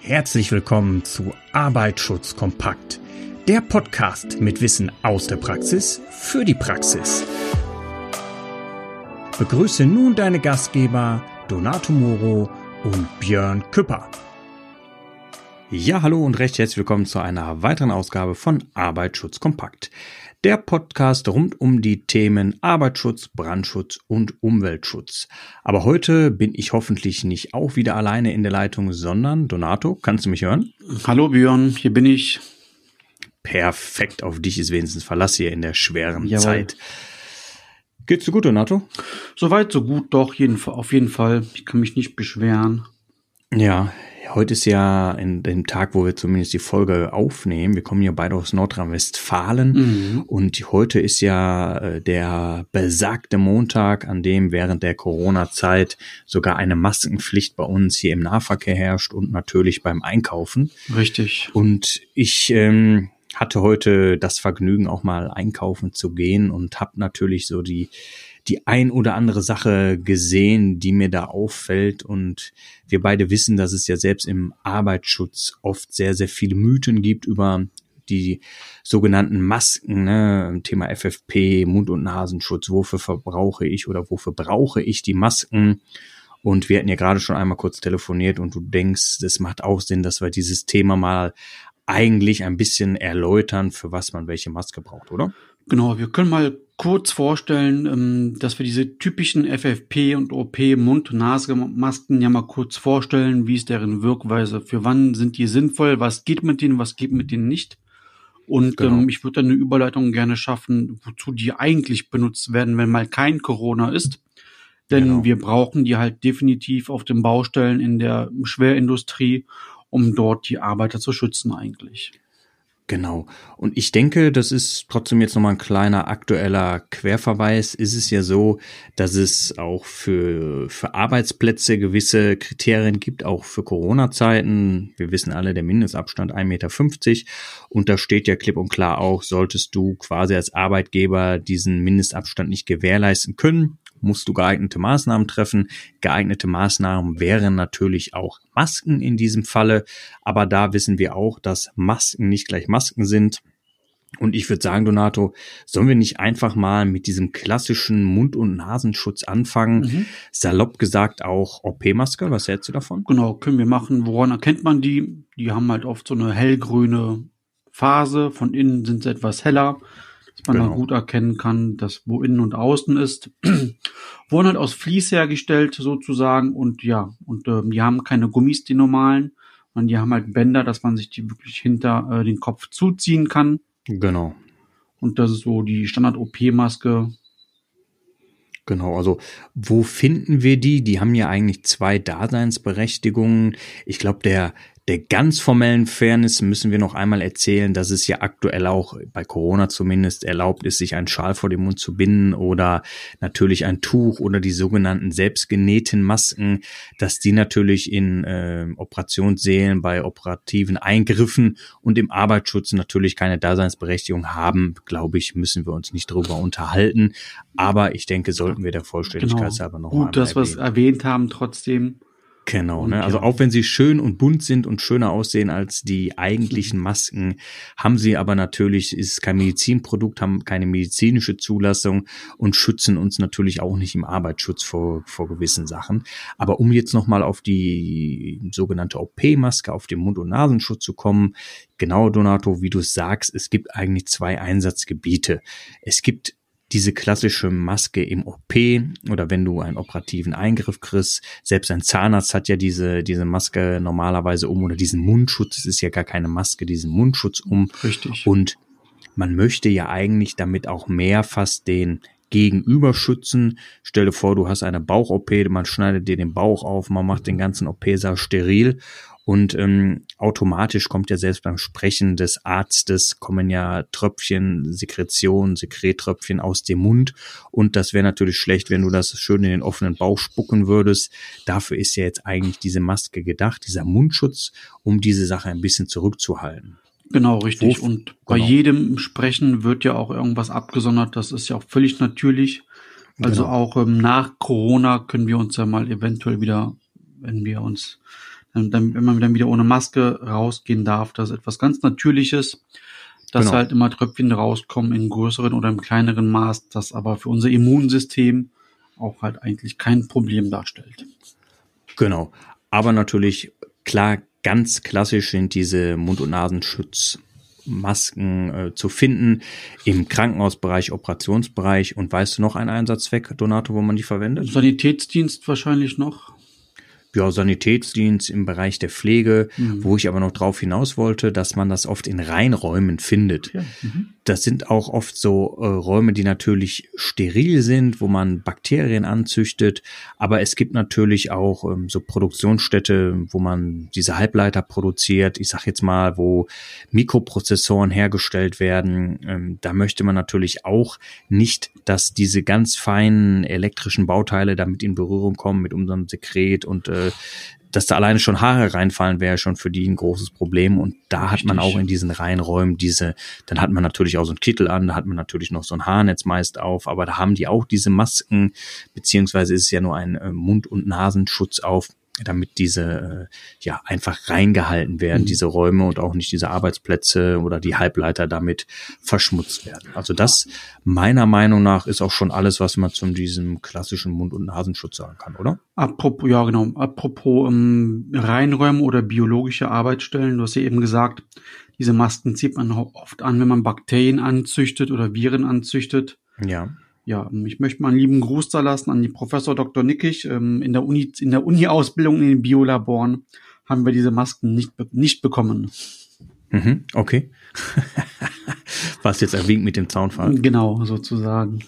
Herzlich willkommen zu Arbeitsschutz kompakt, der Podcast mit Wissen aus der Praxis für die Praxis. Begrüße nun deine Gastgeber Donato Moro und Björn Küpper. Ja, hallo und recht herzlich willkommen zu einer weiteren Ausgabe von Arbeitsschutz kompakt. Der Podcast rund um die Themen Arbeitsschutz, Brandschutz und Umweltschutz. Aber heute bin ich hoffentlich nicht auch wieder alleine in der Leitung, sondern Donato, kannst du mich hören? Hallo Björn, hier bin ich. Perfekt, auf dich ist wenigstens Verlass hier in der schweren Jawohl. Zeit. Geht's dir gut, Donato? Soweit, so gut, doch, jeden, auf jeden Fall. Ich kann mich nicht beschweren. Ja, heute ist ja in dem Tag, wo wir zumindest die Folge aufnehmen. Wir kommen ja beide aus Nordrhein-Westfalen mhm. und heute ist ja äh, der besagte Montag, an dem während der Corona-Zeit sogar eine Maskenpflicht bei uns hier im Nahverkehr herrscht und natürlich beim Einkaufen. Richtig. Und ich ähm, hatte heute das Vergnügen, auch mal einkaufen zu gehen und habe natürlich so die die ein oder andere Sache gesehen, die mir da auffällt. Und wir beide wissen, dass es ja selbst im Arbeitsschutz oft sehr, sehr viele Mythen gibt über die sogenannten Masken, ne, Thema FFP, Mund- und Nasenschutz, wofür verbrauche ich oder wofür brauche ich die Masken? Und wir hatten ja gerade schon einmal kurz telefoniert und du denkst, es macht auch Sinn, dass wir dieses Thema mal eigentlich ein bisschen erläutern, für was man welche Maske braucht, oder? Genau, wir können mal kurz vorstellen, ähm, dass wir diese typischen FFP und OP Mund-Nase-Masken ja mal kurz vorstellen, wie ist deren Wirkweise, für wann sind die sinnvoll, was geht mit denen, was geht mit denen nicht. Und genau. ähm, ich würde dann eine Überleitung gerne schaffen, wozu die eigentlich benutzt werden, wenn mal kein Corona ist. Denn genau. wir brauchen die halt definitiv auf den Baustellen in der Schwerindustrie um dort die Arbeiter zu schützen eigentlich. Genau. Und ich denke, das ist trotzdem jetzt nochmal ein kleiner aktueller Querverweis. Ist es ja so, dass es auch für, für Arbeitsplätze gewisse Kriterien gibt, auch für Corona-Zeiten. Wir wissen alle, der Mindestabstand 1,50 Meter. Und da steht ja klipp und klar auch, solltest du quasi als Arbeitgeber diesen Mindestabstand nicht gewährleisten können, musst du geeignete Maßnahmen treffen. Geeignete Maßnahmen wären natürlich auch Masken in diesem Falle, aber da wissen wir auch, dass Masken nicht gleich Masken sind. Und ich würde sagen, Donato, sollen wir nicht einfach mal mit diesem klassischen Mund- und Nasenschutz anfangen? Mhm. Salopp gesagt auch OP-Maske. Was hältst du davon? Genau, können wir machen. Woran erkennt man die? Die haben halt oft so eine hellgrüne Phase. Von innen sind sie etwas heller man genau. gut erkennen kann, dass wo innen und außen ist. Wurden halt aus Vlies hergestellt sozusagen und ja, und äh, die haben keine Gummis, die normalen, und die haben halt Bänder, dass man sich die wirklich hinter äh, den Kopf zuziehen kann. Genau. Und das ist so die Standard-OP-Maske. Genau, also wo finden wir die? Die haben ja eigentlich zwei Daseinsberechtigungen. Ich glaube, der, der ganz formellen Fairness müssen wir noch einmal erzählen, dass es ja aktuell auch bei Corona zumindest erlaubt ist, sich einen Schal vor den Mund zu binden oder natürlich ein Tuch oder die sogenannten selbstgenähten Masken, dass die natürlich in äh, Operationssälen bei operativen Eingriffen und im Arbeitsschutz natürlich keine Daseinsberechtigung haben, glaube ich, müssen wir uns nicht darüber unterhalten. Aber ich denke, sollten wir der Vollständigkeit genau. aber noch Gut, dass wir es erwähnt haben trotzdem. Genau, ne? Also auch wenn sie schön und bunt sind und schöner aussehen als die eigentlichen Masken, haben sie aber natürlich, ist kein Medizinprodukt, haben keine medizinische Zulassung und schützen uns natürlich auch nicht im Arbeitsschutz vor, vor gewissen Sachen. Aber um jetzt nochmal auf die sogenannte OP-Maske, auf den Mund- und Nasenschutz zu kommen, genau, Donato, wie du sagst, es gibt eigentlich zwei Einsatzgebiete. Es gibt diese klassische Maske im OP oder wenn du einen operativen Eingriff kriegst. Selbst ein Zahnarzt hat ja diese, diese Maske normalerweise um oder diesen Mundschutz. Es ist ja gar keine Maske, diesen Mundschutz um. Richtig. Und man möchte ja eigentlich damit auch mehr fast den Gegenüber schützen. Stelle vor, du hast eine Bauch-OP, man schneidet dir den Bauch auf, man macht den ganzen OP-Saal steril und ähm, automatisch kommt ja selbst beim Sprechen des Arztes kommen ja Tröpfchen, Sekretion, Sekrettröpfchen aus dem Mund. Und das wäre natürlich schlecht, wenn du das schön in den offenen Bauch spucken würdest. Dafür ist ja jetzt eigentlich diese Maske gedacht, dieser Mundschutz, um diese Sache ein bisschen zurückzuhalten. Genau, richtig. Und bei genau. jedem Sprechen wird ja auch irgendwas abgesondert. Das ist ja auch völlig natürlich. Also genau. auch ähm, nach Corona können wir uns ja mal eventuell wieder, wenn wir uns dann, wenn man dann wieder ohne Maske rausgehen darf. Das ist etwas ganz Natürliches, dass genau. halt immer Tröpfchen rauskommen in größeren oder im kleineren Maß, das aber für unser Immunsystem auch halt eigentlich kein Problem darstellt. Genau. Aber natürlich, klar, ganz klassisch sind diese Mund- und Nasenschutz Masken äh, zu finden im Krankenhausbereich, Operationsbereich. Und weißt du noch einen Einsatzzweck, Donato, wo man die verwendet? Sanitätsdienst wahrscheinlich noch ja, Sanitätsdienst im Bereich der Pflege, mhm. wo ich aber noch drauf hinaus wollte, dass man das oft in Reinräumen findet. Ja. Mhm. Das sind auch oft so äh, Räume, die natürlich steril sind, wo man Bakterien anzüchtet. Aber es gibt natürlich auch ähm, so Produktionsstätte, wo man diese Halbleiter produziert. Ich sag jetzt mal, wo Mikroprozessoren hergestellt werden. Ähm, da möchte man natürlich auch nicht, dass diese ganz feinen elektrischen Bauteile damit in Berührung kommen mit unserem Sekret und äh, dass da alleine schon Haare reinfallen, wäre schon für die ein großes Problem. Und da hat man auch in diesen Reihenräumen diese, dann hat man natürlich auch so einen Kittel an, da hat man natürlich noch so ein Haarnetz meist auf, aber da haben die auch diese Masken, beziehungsweise ist es ja nur ein äh, Mund- und Nasenschutz auf damit diese äh, ja einfach reingehalten werden, mhm. diese Räume und auch nicht diese Arbeitsplätze oder die Halbleiter damit verschmutzt werden. Also das meiner Meinung nach ist auch schon alles, was man zu diesem klassischen Mund- und Nasenschutz sagen kann, oder? Apropos, ja genau, apropos ähm, Reinräume oder biologische Arbeitsstellen, du hast ja eben gesagt, diese Masken zieht man oft an, wenn man Bakterien anzüchtet oder Viren anzüchtet. Ja ja, ich möchte mal einen lieben Gruß da lassen an die Professor Dr. Nickig. Ähm, in der Uni, in der Uni-Ausbildung in den Biolaboren haben wir diese Masken nicht, nicht bekommen. Mhm, okay. Was jetzt erwähnt mit dem Zaunfall. Genau, sozusagen.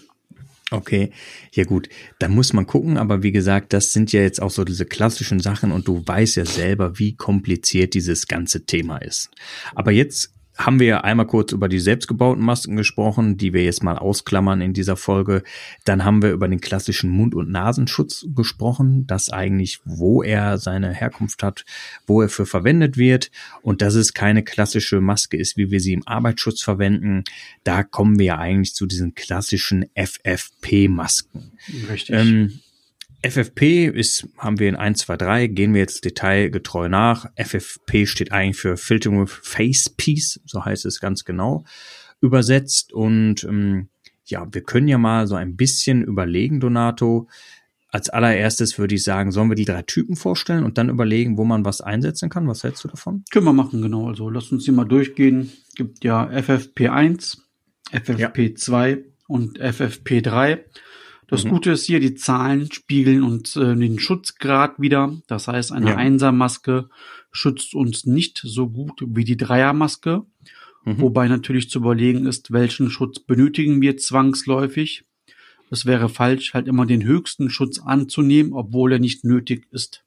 Okay, ja gut, da muss man gucken, aber wie gesagt, das sind ja jetzt auch so diese klassischen Sachen und du weißt ja selber, wie kompliziert dieses ganze Thema ist. Aber jetzt haben wir einmal kurz über die selbstgebauten Masken gesprochen, die wir jetzt mal ausklammern in dieser Folge. Dann haben wir über den klassischen Mund- und Nasenschutz gesprochen, das eigentlich, wo er seine Herkunft hat, wo er für verwendet wird und dass es keine klassische Maske ist, wie wir sie im Arbeitsschutz verwenden. Da kommen wir ja eigentlich zu diesen klassischen FFP-Masken. Richtig. Ähm, FFP ist, haben wir in 1, 2, 3, gehen wir jetzt detailgetreu nach. FFP steht eigentlich für Filtering with Face Piece, so heißt es ganz genau, übersetzt. Und ähm, ja, wir können ja mal so ein bisschen überlegen, Donato. Als allererstes würde ich sagen, sollen wir die drei Typen vorstellen und dann überlegen, wo man was einsetzen kann? Was hältst du davon? Können wir machen, genau. Also lass uns die mal durchgehen. Es gibt ja FFP1, FFP2 ja. und FFP3. Das mhm. Gute ist hier, die Zahlen spiegeln uns äh, den Schutzgrad wieder. Das heißt, eine ja. Einsermaske schützt uns nicht so gut wie die Dreiermaske. Mhm. Wobei natürlich zu überlegen ist, welchen Schutz benötigen wir zwangsläufig. Es wäre falsch, halt immer den höchsten Schutz anzunehmen, obwohl er nicht nötig ist.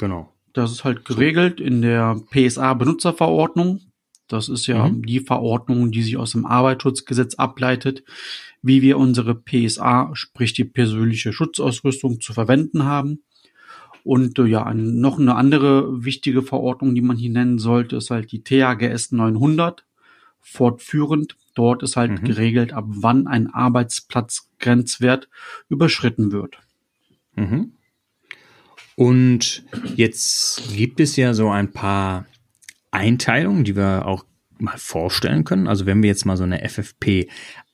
Genau. Das ist halt geregelt in der PSA-Benutzerverordnung. Das ist ja mhm. die Verordnung, die sich aus dem Arbeitsschutzgesetz ableitet, wie wir unsere PSA, sprich die persönliche Schutzausrüstung, zu verwenden haben. Und äh, ja, ein, noch eine andere wichtige Verordnung, die man hier nennen sollte, ist halt die THGS 900. Fortführend, dort ist halt mhm. geregelt, ab wann ein Arbeitsplatzgrenzwert überschritten wird. Mhm. Und jetzt gibt es ja so ein paar Einteilungen, die wir auch mal vorstellen können. Also wenn wir jetzt mal so eine FFP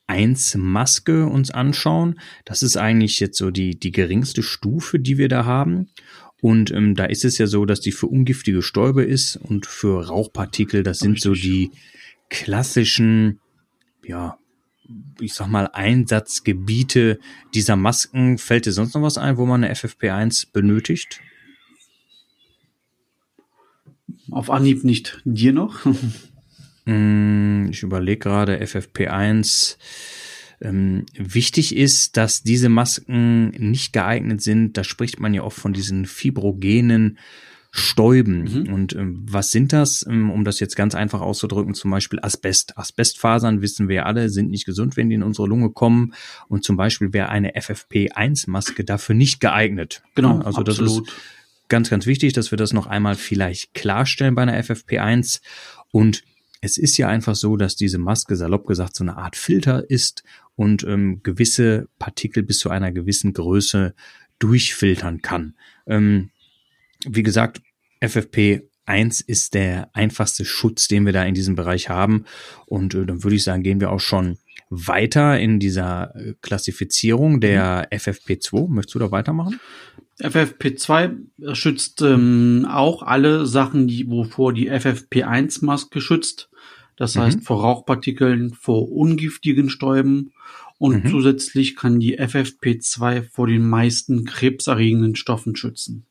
1 Maske uns anschauen, das ist eigentlich jetzt so die, die geringste Stufe, die wir da haben. Und ähm, da ist es ja so, dass die für ungiftige Stäube ist und für Rauchpartikel, das sind so die klassischen, ja, ich sag mal, Einsatzgebiete dieser Masken. Fällt dir sonst noch was ein, wo man eine FFP1 benötigt? Auf Anhieb nicht. Dir noch? Hm, ich überlege gerade, FFP1. Ähm, wichtig ist, dass diese Masken nicht geeignet sind. Da spricht man ja oft von diesen fibrogenen Stäuben. Mhm. Und ähm, was sind das? Ähm, um das jetzt ganz einfach auszudrücken, zum Beispiel Asbest. Asbestfasern, wissen wir alle, sind nicht gesund, wenn die in unsere Lunge kommen. Und zum Beispiel wäre eine FFP1-Maske dafür nicht geeignet. Genau, also absolut. das ist ganz, ganz wichtig, dass wir das noch einmal vielleicht klarstellen bei einer FFP1. Und es ist ja einfach so, dass diese Maske, salopp gesagt, so eine Art Filter ist und ähm, gewisse Partikel bis zu einer gewissen Größe durchfiltern kann. Ähm, wie gesagt, FFP1 ist der einfachste Schutz, den wir da in diesem Bereich haben. Und äh, dann würde ich sagen, gehen wir auch schon weiter in dieser äh, Klassifizierung der mhm. FFP2. Möchtest du da weitermachen? FFP2 schützt ähm, auch alle Sachen, die, wovor die FFP1-Maske schützt. Das mhm. heißt vor Rauchpartikeln, vor ungiftigen Stäuben und mhm. zusätzlich kann die FFP2 vor den meisten krebserregenden Stoffen schützen.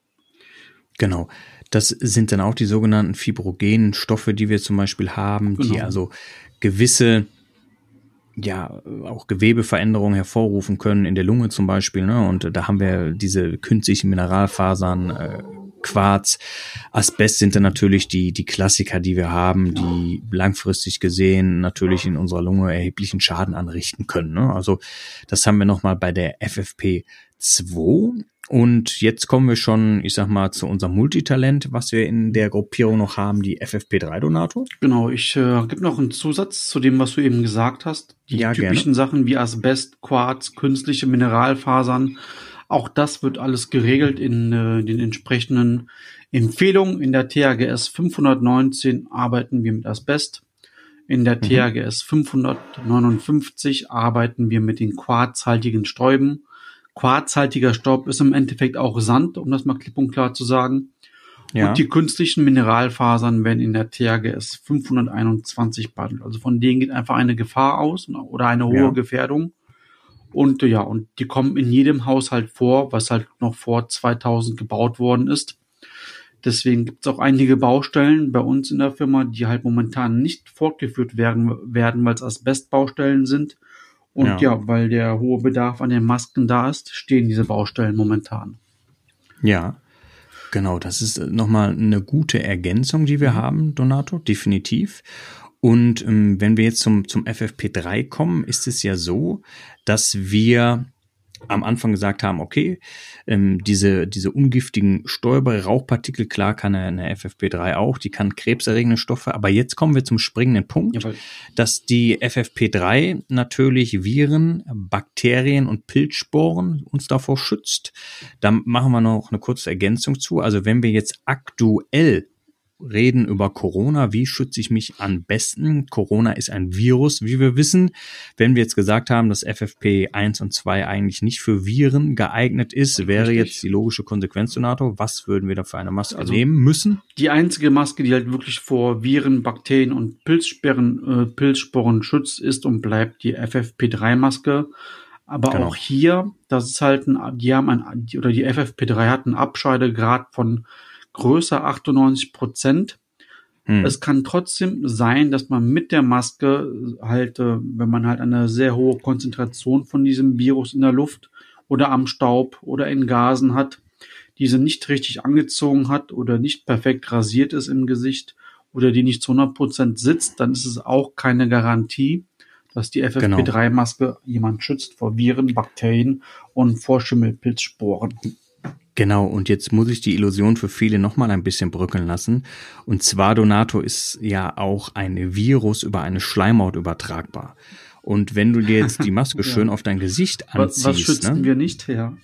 Genau. Das sind dann auch die sogenannten fibrogenen Stoffe, die wir zum Beispiel haben, genau. die also gewisse ja auch Gewebeveränderungen hervorrufen können in der Lunge zum Beispiel. Ne? Und da haben wir diese künstlichen Mineralfasern, äh, Quarz, Asbest sind dann natürlich die die Klassiker, die wir haben, die langfristig gesehen natürlich in unserer Lunge erheblichen Schaden anrichten können. Ne? Also das haben wir noch mal bei der FFP 2 und jetzt kommen wir schon, ich sag mal, zu unserem Multitalent, was wir in der Gruppierung noch haben, die FFP3-Donator. Genau, ich äh, gebe noch einen Zusatz zu dem, was du eben gesagt hast. Die ja, typischen gerne. Sachen wie Asbest, Quarz, künstliche Mineralfasern. Auch das wird alles geregelt in äh, den entsprechenden Empfehlungen. In der THGS 519 arbeiten wir mit Asbest. In der mhm. THGS 559 arbeiten wir mit den quarzhaltigen Stäuben. Quarzhaltiger Staub ist im Endeffekt auch Sand, um das mal klipp und klar zu sagen. Ja. Und die künstlichen Mineralfasern werden in der THGS 521 behandelt. Also von denen geht einfach eine Gefahr aus oder eine hohe ja. Gefährdung. Und ja, und die kommen in jedem Haushalt vor, was halt noch vor 2000 gebaut worden ist. Deswegen gibt es auch einige Baustellen bei uns in der Firma, die halt momentan nicht fortgeführt werden, werden weil es Asbestbaustellen sind. Und ja. ja, weil der hohe Bedarf an den Masken da ist, stehen diese Baustellen momentan. Ja, genau. Das ist nochmal eine gute Ergänzung, die wir mhm. haben, Donato, definitiv. Und ähm, wenn wir jetzt zum, zum FFP3 kommen, ist es ja so, dass wir am Anfang gesagt haben, okay, ähm, diese, diese ungiftigen Stäuber, Rauchpartikel, klar kann eine FFP3 auch, die kann krebserregende Stoffe, aber jetzt kommen wir zum springenden Punkt, Jawohl. dass die FFP3 natürlich Viren, Bakterien und Pilzsporen uns davor schützt. Da machen wir noch eine kurze Ergänzung zu. Also wenn wir jetzt aktuell reden über Corona. Wie schütze ich mich am besten? Corona ist ein Virus, wie wir wissen. Wenn wir jetzt gesagt haben, dass FFP 1 und 2 eigentlich nicht für Viren geeignet ist, wäre Richtig. jetzt die logische Konsequenz zu NATO. Was würden wir da für eine Maske also nehmen müssen? Die einzige Maske, die halt wirklich vor Viren, Bakterien und Pilzsporen, äh, Pilzsporen schützt, ist und bleibt die FFP3-Maske. Aber genau. auch hier, das ist halt ein, die haben ein, oder die FFP3 hat einen Abscheidegrad von größer 98 Prozent. Hm. Es kann trotzdem sein, dass man mit der Maske halt, äh, wenn man halt eine sehr hohe Konzentration von diesem Virus in der Luft oder am Staub oder in Gasen hat, diese nicht richtig angezogen hat oder nicht perfekt rasiert ist im Gesicht oder die nicht zu 100 Prozent sitzt, dann ist es auch keine Garantie, dass die FFP3-Maske genau. jemand schützt vor Viren, Bakterien und vor Schimmelpilzsporen. Genau, und jetzt muss ich die Illusion für viele nochmal ein bisschen brückeln lassen. Und zwar, Donato, ist ja auch ein Virus über eine Schleimhaut übertragbar. Und wenn du dir jetzt die Maske ja. schön auf dein Gesicht anziehst. Was, was schützen ne? wir nicht, ja.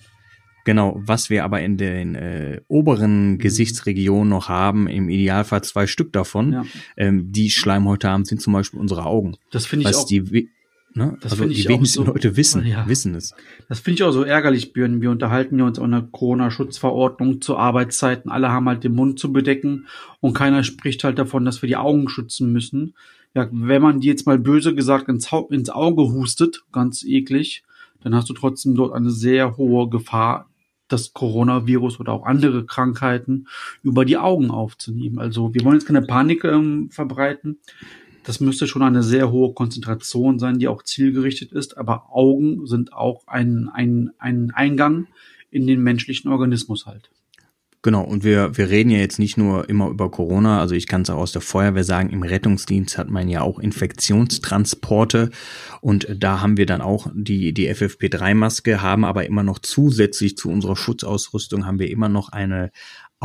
Genau, was wir aber in den äh, oberen mhm. Gesichtsregionen noch haben, im Idealfall zwei Stück davon, ja. ähm, die Schleimhäute haben, sind zum Beispiel unsere Augen. Das finde ich was auch. Die, Ne? Das also die wenigsten so, Leute wissen, ja. wissen es. Das finde ich auch so ärgerlich, Björn. Wir unterhalten ja uns auch eine Corona-Schutzverordnung zu Arbeitszeiten. Alle haben halt den Mund zu bedecken und keiner spricht halt davon, dass wir die Augen schützen müssen. Ja, wenn man die jetzt mal böse gesagt ins, ins Auge hustet, ganz eklig, dann hast du trotzdem dort eine sehr hohe Gefahr, das Coronavirus oder auch andere Krankheiten über die Augen aufzunehmen. Also wir wollen jetzt keine Panik ähm, verbreiten. Das müsste schon eine sehr hohe Konzentration sein, die auch zielgerichtet ist. Aber Augen sind auch ein, ein, ein Eingang in den menschlichen Organismus halt. Genau, und wir, wir reden ja jetzt nicht nur immer über Corona, also ich kann es auch aus der Feuerwehr sagen, im Rettungsdienst hat man ja auch Infektionstransporte und da haben wir dann auch die, die FFP3-Maske, haben aber immer noch zusätzlich zu unserer Schutzausrüstung haben wir immer noch eine,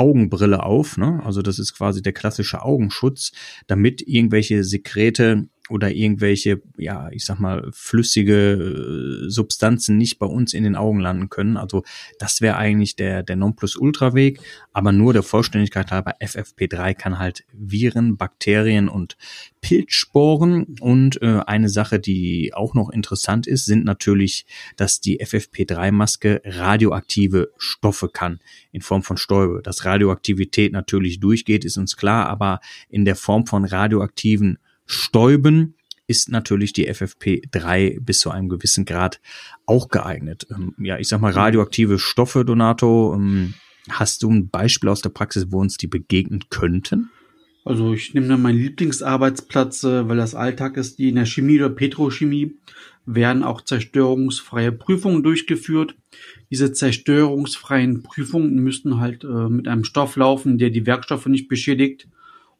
Augenbrille auf. Ne? Also das ist quasi der klassische Augenschutz, damit irgendwelche Sekrete oder irgendwelche, ja, ich sag mal, flüssige äh, Substanzen nicht bei uns in den Augen landen können. Also das wäre eigentlich der, der Nonplusultra-Weg, aber nur der Vollständigkeit halber, FFP3 kann halt Viren, Bakterien und Pilzsporen. Und äh, eine Sache, die auch noch interessant ist, sind natürlich, dass die FFP3-Maske radioaktive Stoffe kann in Form von Stäube. Dass Radioaktivität natürlich durchgeht, ist uns klar, aber in der Form von radioaktiven Stäuben ist natürlich die FFP3 bis zu einem gewissen Grad auch geeignet. Ähm, ja, ich sag mal radioaktive Stoffe, Donato. Ähm, hast du ein Beispiel aus der Praxis, wo uns die begegnen könnten? Also ich nehme dann meinen Lieblingsarbeitsplatz, äh, weil das Alltag ist, die in der Chemie oder Petrochemie werden auch zerstörungsfreie Prüfungen durchgeführt. Diese zerstörungsfreien Prüfungen müssten halt äh, mit einem Stoff laufen, der die Werkstoffe nicht beschädigt.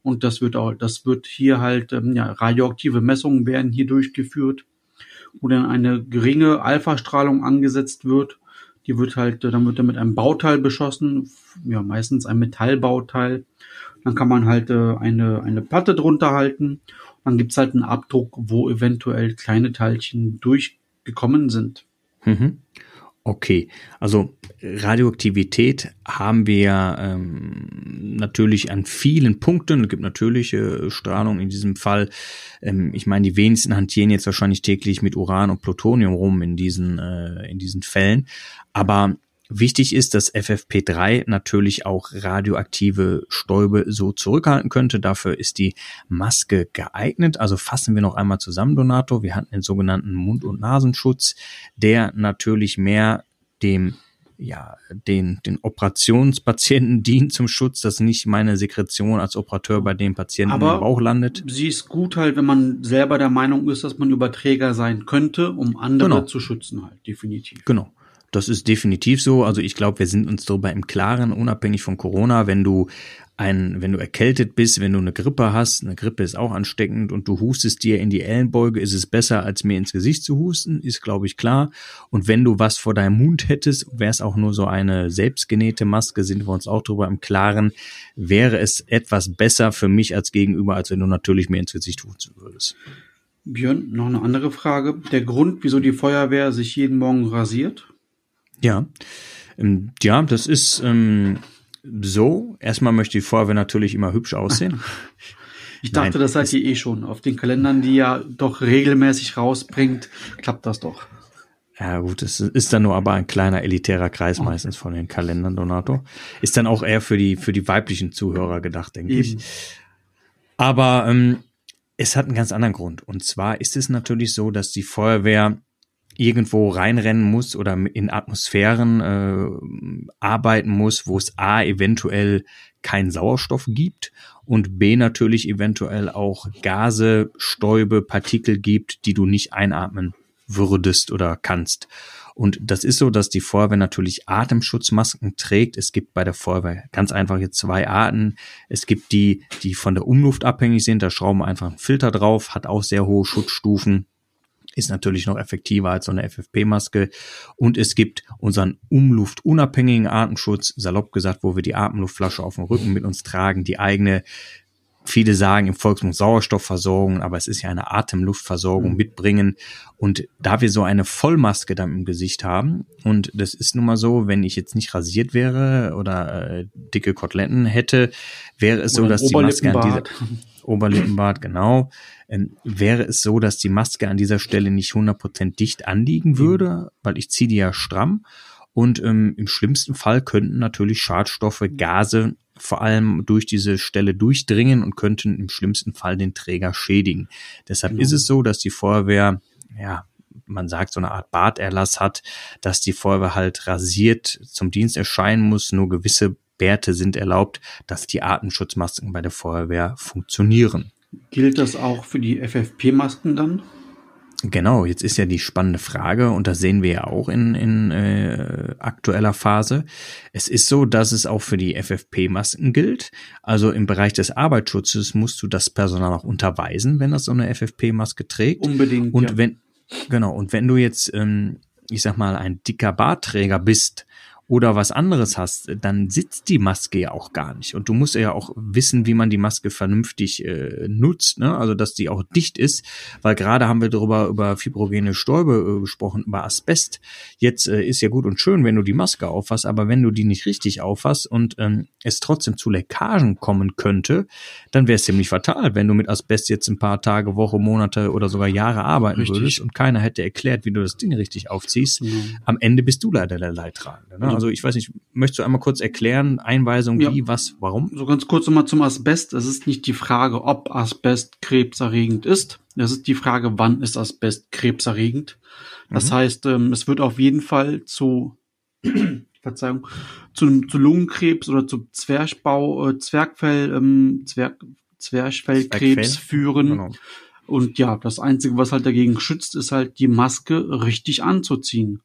Und das wird auch, das wird hier halt, ähm, ja, radioaktive Messungen werden hier durchgeführt, wo dann eine geringe Alpha-Strahlung angesetzt wird. Die wird halt, dann wird er mit einem Bauteil beschossen, ja, meistens ein Metallbauteil. Dann kann man halt äh, eine, eine Platte drunter halten. Dann gibt's halt einen Abdruck, wo eventuell kleine Teilchen durchgekommen sind. Mhm. Okay, also Radioaktivität haben wir ähm, natürlich an vielen Punkten. Es gibt natürliche Strahlung in diesem Fall. Ähm, ich meine, die wenigsten hantieren jetzt wahrscheinlich täglich mit Uran und Plutonium rum in diesen äh, in diesen Fällen. Aber Wichtig ist, dass FFP3 natürlich auch radioaktive Stäube so zurückhalten könnte. Dafür ist die Maske geeignet. Also fassen wir noch einmal zusammen, Donato. Wir hatten den sogenannten Mund- und Nasenschutz, der natürlich mehr dem ja, den, den Operationspatienten dient zum Schutz, dass nicht meine Sekretion als Operateur bei dem Patienten Aber im Bauch landet. Sie ist gut halt, wenn man selber der Meinung ist, dass man Überträger sein könnte, um andere Genau. zu schützen halt, definitiv. Genau. Das ist definitiv so. Also ich glaube, wir sind uns darüber im Klaren, unabhängig von Corona, wenn du ein, wenn du erkältet bist, wenn du eine Grippe hast, eine Grippe ist auch ansteckend und du hustest dir in die Ellenbeuge, ist es besser, als mir ins Gesicht zu husten, ist, glaube ich, klar. Und wenn du was vor deinem Mund hättest, wäre es auch nur so eine selbstgenähte Maske, sind wir uns auch darüber im Klaren, wäre es etwas besser für mich als gegenüber, als wenn du natürlich mir ins Gesicht husten würdest. Björn, noch eine andere Frage. Der Grund, wieso die Feuerwehr sich jeden Morgen rasiert? Ja, ähm, ja, das ist ähm, so. Erstmal möchte die Feuerwehr natürlich immer hübsch aussehen. Ich dachte, Nein, das seid ihr eh schon. Auf den Kalendern, die ja doch regelmäßig rausbringt, klappt das doch. Ja gut, es ist dann nur aber ein kleiner elitärer Kreis meistens von den Kalendern, Donato. Ist dann auch eher für die für die weiblichen Zuhörer gedacht, denke ich. Eben. Aber ähm, es hat einen ganz anderen Grund. Und zwar ist es natürlich so, dass die Feuerwehr irgendwo reinrennen muss oder in Atmosphären äh, arbeiten muss, wo es A eventuell keinen Sauerstoff gibt und B natürlich eventuell auch Gase, Stäube, Partikel gibt, die du nicht einatmen würdest oder kannst. Und das ist so, dass die Feuerwehr natürlich Atemschutzmasken trägt. Es gibt bei der Feuerwehr ganz einfach jetzt zwei Arten. Es gibt die, die von der Umluft abhängig sind. Da schrauben wir einfach einen Filter drauf, hat auch sehr hohe Schutzstufen ist natürlich noch effektiver als so eine FFP-Maske. Und es gibt unseren umluftunabhängigen Atemschutz, salopp gesagt, wo wir die Atemluftflasche auf dem Rücken mit uns tragen, die eigene, viele sagen im Volksmund Sauerstoffversorgung, aber es ist ja eine Atemluftversorgung mitbringen. Und da wir so eine Vollmaske dann im Gesicht haben, und das ist nun mal so, wenn ich jetzt nicht rasiert wäre oder äh, dicke Koteletten hätte, wäre es so, dass die Maske an dieser. Oberlippenbart, genau, ähm, wäre es so, dass die Maske an dieser Stelle nicht 100% dicht anliegen würde, weil ich ziehe die ja stramm und ähm, im schlimmsten Fall könnten natürlich Schadstoffe, Gase vor allem durch diese Stelle durchdringen und könnten im schlimmsten Fall den Träger schädigen. Deshalb Genau. ist es so, dass die Feuerwehr, ja, man sagt, so eine Art Barterlass hat, dass die Feuerwehr halt rasiert zum Dienst erscheinen muss, nur gewisse Bärte sind erlaubt, dass die Atemschutzmasken bei der Feuerwehr funktionieren. Gilt das auch für die FFP-Masken dann? Genau, jetzt ist ja die spannende Frage und das sehen wir ja auch in, in äh, aktueller Phase. Es ist so, dass es auch für die FFP-Masken gilt. Also im Bereich des Arbeitsschutzes musst du das Personal auch unterweisen, wenn das so eine FFP-Maske trägt. Unbedingt. Und ja. wenn, genau, und wenn du jetzt, ähm, ich sag mal, ein dicker Bartträger bist oder was anderes hast, dann sitzt die Maske ja auch gar nicht. Und du musst ja auch wissen, wie man die Maske vernünftig äh, nutzt, ne? also dass die auch dicht ist, weil gerade haben wir darüber über fibrogene Stäube äh, gesprochen, über Asbest. Jetzt äh, ist ja gut und schön, wenn du die Maske aufhast, aber wenn du die nicht richtig aufhast und ähm, es trotzdem zu Leckagen kommen könnte, dann wäre es ziemlich fatal, wenn du mit Asbest jetzt ein paar Tage, Woche, Monate oder sogar Jahre arbeiten richtig. würdest und keiner hätte erklärt, wie du das Ding richtig aufziehst. Mhm. Am Ende bist du leider der Leidtragende. Ne? Also ich weiß nicht, möchtest du einmal kurz erklären, Einweisung, ja. wie, was, warum? So ganz kurz nochmal zum Asbest. Es ist nicht die Frage, ob Asbest krebserregend ist. Es ist die Frage, wann ist Asbest krebserregend. Das mhm. heißt, ähm, es wird auf jeden Fall zu, Verzeihung, zu, zu Lungenkrebs oder zu Zwerchbau, äh, Zwergfell, ähm, Zwerg, Zwerchfellkrebs führen. Genau. Und ja, das Einzige, was halt dagegen schützt, ist halt die Maske richtig anzuziehen.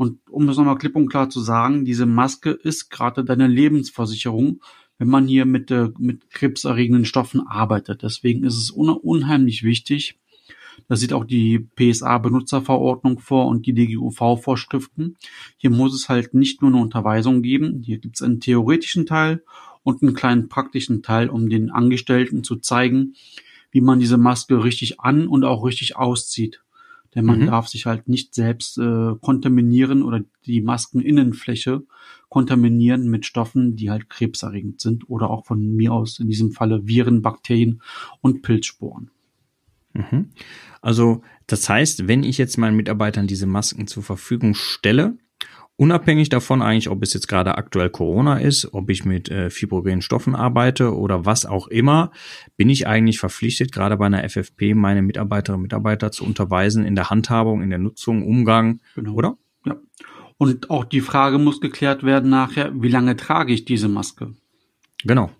Und um das nochmal klipp und klar zu sagen, diese Maske ist gerade deine Lebensversicherung, wenn man hier mit, äh, mit krebserregenden Stoffen arbeitet. Deswegen ist es un unheimlich wichtig. Das sieht auch die PSA-Benutzerverordnung vor und die DGUV-Vorschriften. Hier muss es halt nicht nur eine Unterweisung geben. Hier gibt es einen theoretischen Teil und einen kleinen praktischen Teil, um den Angestellten zu zeigen, wie man diese Maske richtig an und auch richtig auszieht. Denn man mhm. darf sich halt nicht selbst äh, kontaminieren oder die Maskeninnenfläche kontaminieren mit Stoffen, die halt krebserregend sind oder auch von mir aus in diesem Falle Viren, Bakterien und Pilzsporen. Mhm. Also das heißt, wenn ich jetzt meinen Mitarbeitern diese Masken zur Verfügung stelle, Unabhängig davon eigentlich, ob es jetzt gerade aktuell Corona ist, ob ich mit äh, fibrogenen Stoffen arbeite oder was auch immer, bin ich eigentlich verpflichtet, gerade bei einer FFP meine Mitarbeiterinnen und Mitarbeiter zu unterweisen in der Handhabung, in der Nutzung, Umgang, genau. oder? Ja. Und auch die Frage muss geklärt werden nachher, wie lange trage ich diese Maske? Genau.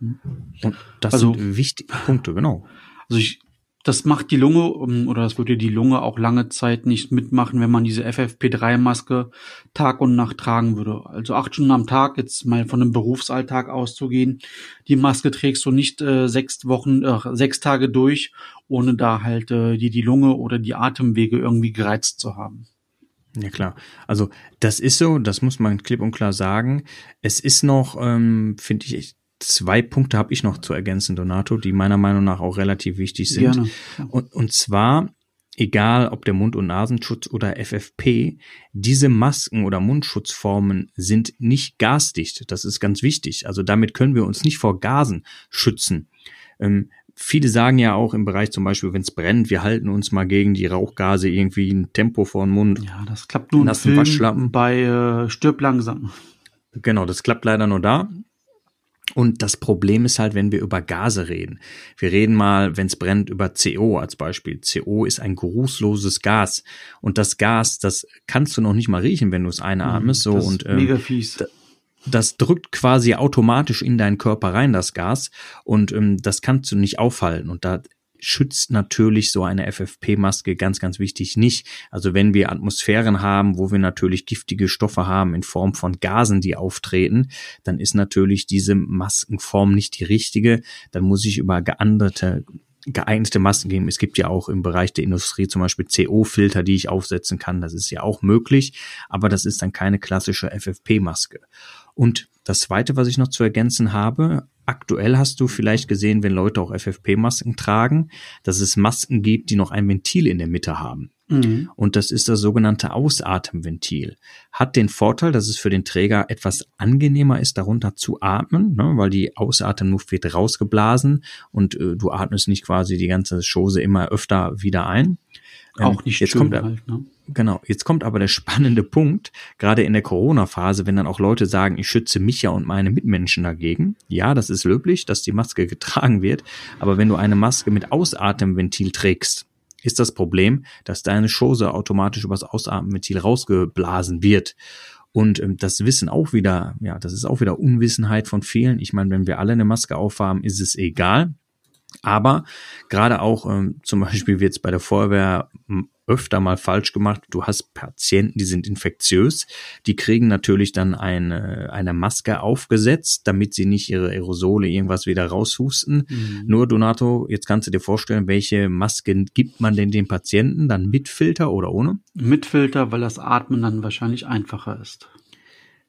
Hm. Und das also, sind wichtige Punkte, genau. Also ich das macht die Lunge oder das würde die Lunge auch lange Zeit nicht mitmachen, wenn man diese FFP3-Maske Tag und Nacht tragen würde. Also acht Stunden am Tag, jetzt mal von einem Berufsalltag auszugehen. Die Maske trägst du nicht äh, sechs Wochen, äh, sechs Tage durch, ohne da halt äh, die, die Lunge oder die Atemwege irgendwie gereizt zu haben. Ja klar, also das ist so, das muss man klipp und klar sagen. Es ist noch, ähm, finde ich, zwei Punkte habe ich noch zu ergänzen, Donato, die meiner Meinung nach auch relativ wichtig sind. Gerne. Und, und zwar, egal ob der Mund- und Nasenschutz oder FFP, diese Masken oder Mundschutzformen sind nicht gasdicht. Das ist ganz wichtig. Also damit können wir uns nicht vor Gasen schützen. Ähm, viele sagen ja auch im Bereich zum Beispiel, wenn es brennt, wir halten uns mal gegen die Rauchgase irgendwie ein Tempo vor den Mund. Ja, das klappt nur in Waschlappen. bei äh, Stirb langsam. Genau, das klappt leider nur da. Und das Problem ist halt, wenn wir über Gase reden. Wir reden mal, wenn es brennt, über CO als Beispiel. CO ist ein geruchsloses Gas. Und das Gas, das kannst du noch nicht mal riechen, wenn du es einatmest. So, das und, ähm, mega fies. Das drückt quasi automatisch in deinen Körper rein, das Gas. Und ähm, das kannst du nicht aufhalten. Und da schützt natürlich so eine FFP-Maske ganz, ganz wichtig nicht. Also wenn wir Atmosphären haben, wo wir natürlich giftige Stoffe haben in Form von Gasen, die auftreten, dann ist natürlich diese Maskenform nicht die richtige. Dann muss ich über geänderte geeignete Masken geben. Es gibt ja auch im Bereich der Industrie zum Beispiel CO-Filter, die ich aufsetzen kann. Das ist ja auch möglich, aber das ist dann keine klassische FFP-Maske. Und das zweite, was ich noch zu ergänzen habe, aktuell hast du vielleicht gesehen, wenn Leute auch FFP-Masken tragen, dass es Masken gibt, die noch ein Ventil in der Mitte haben. Mhm. Und das ist das sogenannte Ausatemventil. Hat den Vorteil, dass es für den Träger etwas angenehmer ist, darunter zu atmen, ne, weil die Ausatemluft wird rausgeblasen und äh, du atmest nicht quasi die ganze Chose immer öfter wieder ein. Auch ähm, nicht jetzt schön kommt, halt, ne? Genau, jetzt kommt aber der spannende Punkt, gerade in der Corona-Phase, wenn dann auch Leute sagen, ich schütze mich ja und meine Mitmenschen dagegen. Ja, das ist löblich, dass die Maske getragen wird, aber wenn du eine Maske mit Ausatemventil trägst, ist das Problem, dass deine Schose automatisch übers Ausatemventil rausgeblasen wird. Und ähm, das Wissen auch wieder, ja, das ist auch wieder Unwissenheit von vielen. Ich meine, wenn wir alle eine Maske aufhaben, ist es egal. Aber gerade auch ähm, zum Beispiel wird es bei der Feuerwehr öfter mal falsch gemacht. Du hast Patienten, die sind infektiös, die kriegen natürlich dann eine, eine Maske aufgesetzt, damit sie nicht ihre Aerosole irgendwas wieder raushusten. Mhm. Nur Donato, jetzt kannst du dir vorstellen, welche Masken gibt man denn den Patienten? Dann mit Filter oder ohne? Mit Filter, weil das Atmen dann wahrscheinlich einfacher ist.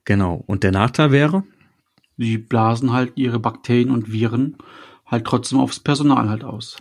Genau. Und der Nachteil wäre? Die blasen halt ihre Bakterien und Viren halt trotzdem aufs Personal halt aus.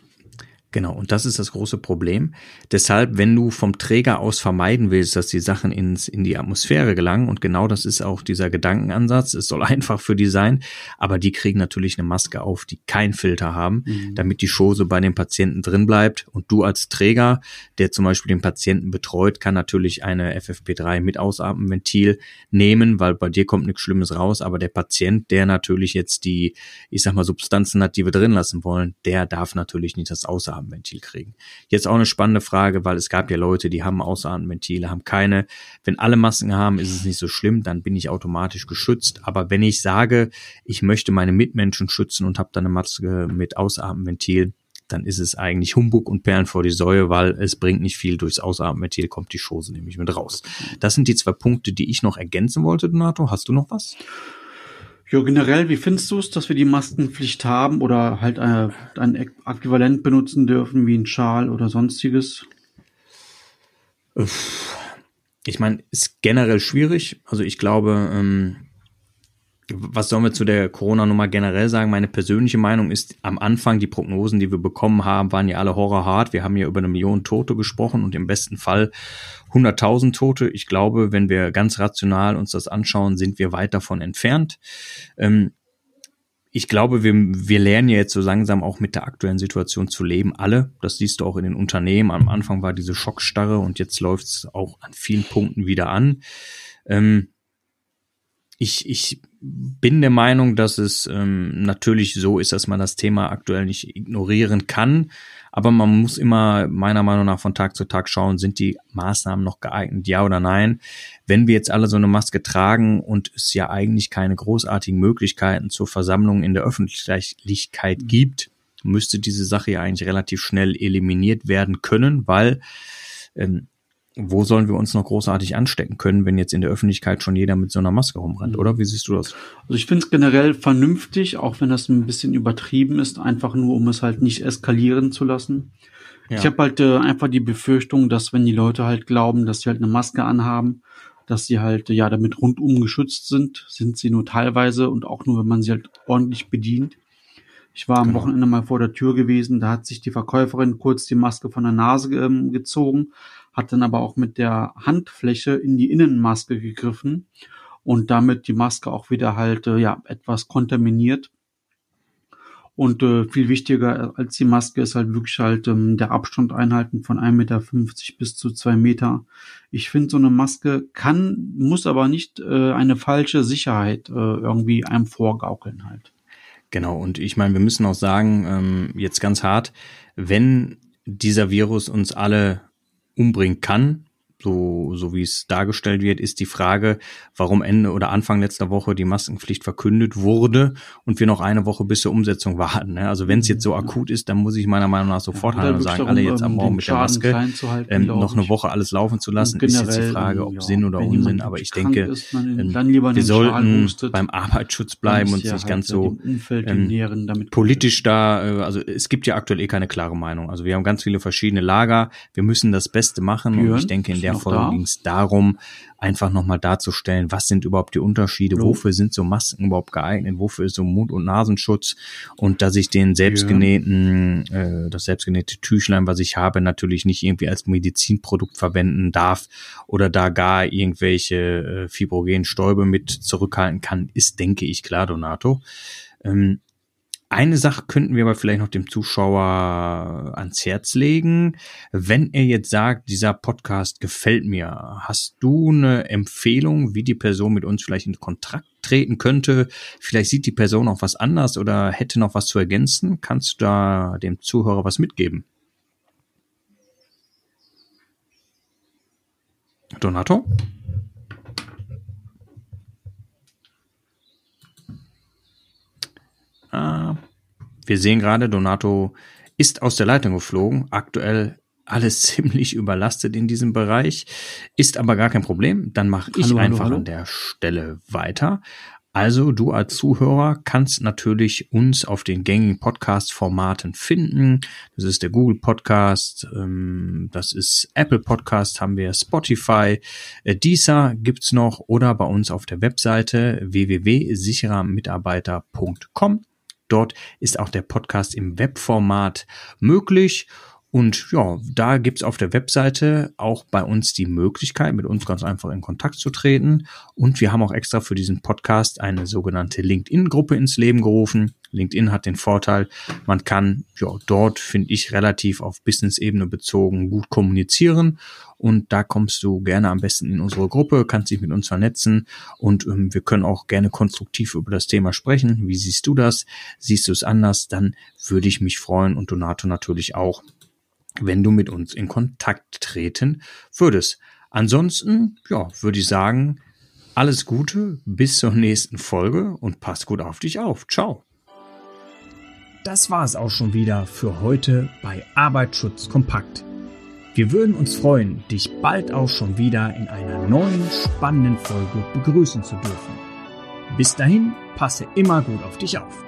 Genau, und das ist das große Problem. Deshalb, wenn du vom Träger aus vermeiden willst, dass die Sachen ins, in die Atmosphäre gelangen, und genau das ist auch dieser Gedankenansatz, es soll einfach für die sein, aber die kriegen natürlich eine Maske auf, die keinen Filter haben, mhm. damit die Schose bei den Patienten drin bleibt. Und du als Träger, der zum Beispiel den Patienten betreut, kann natürlich eine FFP3 mit Ausatmenventil nehmen, weil bei dir kommt nichts Schlimmes raus, aber der Patient, der natürlich jetzt die, ich sag mal, Substanzen hat, die wir drin lassen wollen, der darf natürlich nicht das Ausatmen Außenventil kriegen. Jetzt auch eine spannende Frage, weil es gab ja Leute, die haben Außenventile, haben keine. Wenn alle Masken haben, ist es nicht so schlimm, dann bin ich automatisch geschützt. Aber wenn ich sage, ich möchte meine Mitmenschen schützen und habe dann eine Maske mit Ausatmenventil, dann ist es eigentlich Humbug und Perlen vor die Säue, weil es bringt nicht viel durchs Ausatmenventil, kommt die Schose nämlich mit raus. Das sind die zwei Punkte, die ich noch ergänzen wollte, Donato. Hast du noch was? Ja, generell, wie findest du es, dass wir die Maskenpflicht haben oder halt äh, ein Äquivalent benutzen dürfen, wie ein Schal oder sonstiges? Ich meine, ist generell schwierig. Also ich glaube, ähm, was sollen wir zu der Corona-Nummer generell sagen? Meine persönliche Meinung ist, am Anfang die Prognosen, die wir bekommen haben, waren ja alle horrorhart. Wir haben ja über eine Million Tote gesprochen und im besten Fall 100.000 Tote. Ich glaube, wenn wir ganz rational uns das anschauen, sind wir weit davon entfernt. Ähm, ich glaube, wir, wir lernen ja jetzt so langsam auch mit der aktuellen Situation zu leben. Alle, das siehst du auch in den Unternehmen. Am Anfang war diese Schockstarre und jetzt läuft es auch an vielen Punkten wieder an. Ähm, ich, ich bin der Meinung, dass es ähm, natürlich so ist, dass man das Thema aktuell nicht ignorieren kann. Aber man muss immer meiner Meinung nach von Tag zu Tag schauen, sind die Maßnahmen noch geeignet, ja oder nein. Wenn wir jetzt alle so eine Maske tragen und es ja eigentlich keine großartigen Möglichkeiten zur Versammlung in der Öffentlichkeit gibt, müsste diese Sache ja eigentlich relativ schnell eliminiert werden können, weil ähm, wo sollen wir uns noch großartig anstecken können, wenn jetzt in der Öffentlichkeit schon jeder mit so einer Maske rumrennt, mhm. oder? Wie siehst du das? Also ich finde es generell vernünftig, auch wenn das ein bisschen übertrieben ist, einfach nur, um es halt nicht eskalieren zu lassen. Ja. Ich habe halt äh, einfach die Befürchtung, dass wenn die Leute halt glauben, dass sie halt eine Maske anhaben, dass sie halt ja damit rundum geschützt sind, sind sie nur teilweise und auch nur, wenn man sie halt ordentlich bedient. Ich war am genau. Wochenende mal vor der Tür gewesen, da hat sich die Verkäuferin kurz die Maske von der Nase ähm, gezogen, hat dann aber auch mit der Handfläche in die Innenmaske gegriffen und damit die Maske auch wieder halt äh, ja etwas kontaminiert. Und äh, viel wichtiger als die Maske ist halt wirklich halt ähm, der Abstand einhalten von 1,50 Meter bis zu zwei Meter. Ich finde, so eine Maske kann, muss aber nicht äh, eine falsche Sicherheit äh, irgendwie einem vorgaukeln halt. Genau, und ich meine, wir müssen auch sagen, ähm, jetzt ganz hart, wenn dieser Virus uns alle umbringen kann, so, so wie es dargestellt wird, ist die Frage, warum Ende oder Anfang letzter Woche die Maskenpflicht verkündet wurde und wir noch eine Woche bis zur Umsetzung warten. Ne? Also wenn es jetzt so akut ist, dann muss ich meiner Meinung nach sofort handeln und sagen, darum, alle jetzt am Morgen mit der Maske, ähm, noch eine Woche alles laufen zu lassen, ist jetzt die Frage, ob ja, Sinn oder Unsinn. Aber ich denke, ist, ähm, wir sollten hustet, beim Arbeitsschutz bleiben und ganz halt so ähm, politisch da, äh, also es gibt ja aktuell eh keine klare Meinung. Also wir haben ganz viele verschiedene Lager, wir müssen das Beste machen Björn, und ich denke, in der der Folge ging es darum, einfach nochmal darzustellen, was sind überhaupt die Unterschiede, ja. wofür sind so Masken überhaupt geeignet, wofür ist so Mund- und Nasenschutz und dass ich den selbstgenähten, ja. äh, das selbstgenähte Tüchlein, was ich habe, natürlich nicht irgendwie als Medizinprodukt verwenden darf oder da gar irgendwelche äh, fibrogenen Stäube mit zurückhalten kann, ist, denke ich, klar, Donato. Ähm, eine Sache könnten wir aber vielleicht noch dem Zuschauer ans Herz legen. Wenn er jetzt sagt, dieser Podcast gefällt mir, hast du eine Empfehlung, wie die Person mit uns vielleicht in Kontakt treten könnte? Vielleicht sieht die Person auch was anders oder hätte noch was zu ergänzen. Kannst du da dem Zuhörer was mitgeben? Donato? Äh, wir sehen gerade, Donato ist aus der Leitung geflogen. Aktuell alles ziemlich überlastet in diesem Bereich, ist aber gar kein Problem. Dann mache ich hallo, einfach hallo, hallo. an der Stelle weiter. Also du als Zuhörer kannst natürlich uns auf den gängigen Podcast-Formaten finden. Das ist der Google Podcast, ähm, das ist Apple Podcast, haben wir Spotify, äh, Deezer gibt's noch oder bei uns auf der Webseite www.sicherermitarbeiter.com. Dort ist auch der Podcast im Webformat möglich. Und ja, da gibt's auf der Webseite auch bei uns die Möglichkeit, mit uns ganz einfach in Kontakt zu treten. Und wir haben auch extra für diesen Podcast eine sogenannte LinkedIn-Gruppe ins Leben gerufen. LinkedIn hat den Vorteil, man kann ja, dort, finde ich, relativ auf Business-Ebene bezogen gut kommunizieren. Und da kommst du gerne am besten in unsere Gruppe, kannst dich mit uns vernetzen und ähm, wir können auch gerne konstruktiv über das Thema sprechen. Wie siehst du das? Siehst du es anders? Dann würde ich mich freuen und Donato natürlich auch wenn du mit uns in Kontakt treten würdest. Ansonsten, ja, würde ich sagen, alles Gute, bis zur nächsten Folge und pass gut auf dich auf. Ciao. Das war es auch schon wieder für heute bei Arbeitsschutz kompakt. Wir würden uns freuen, dich bald auch schon wieder in einer neuen spannenden Folge begrüßen zu dürfen. Bis dahin, passe immer gut auf dich auf.